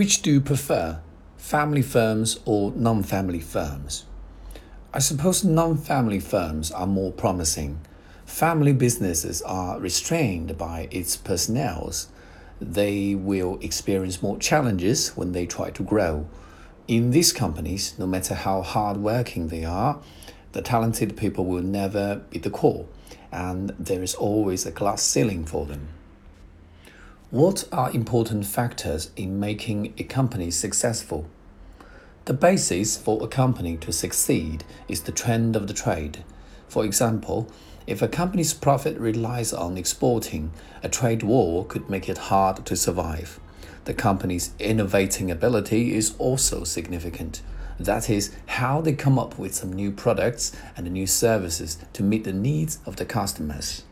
Which do you prefer, family firms or non family firms? I suppose non family firms are more promising. Family businesses are restrained by its personnel. They will experience more challenges when they try to grow. In these companies, no matter how hardworking they are, the talented people will never be the core, and there is always a glass ceiling for them. What are important factors in making a company successful? The basis for a company to succeed is the trend of the trade. For example, if a company's profit relies on exporting, a trade war could make it hard to survive. The company's innovating ability is also significant. That is, how they come up with some new products and new services to meet the needs of the customers.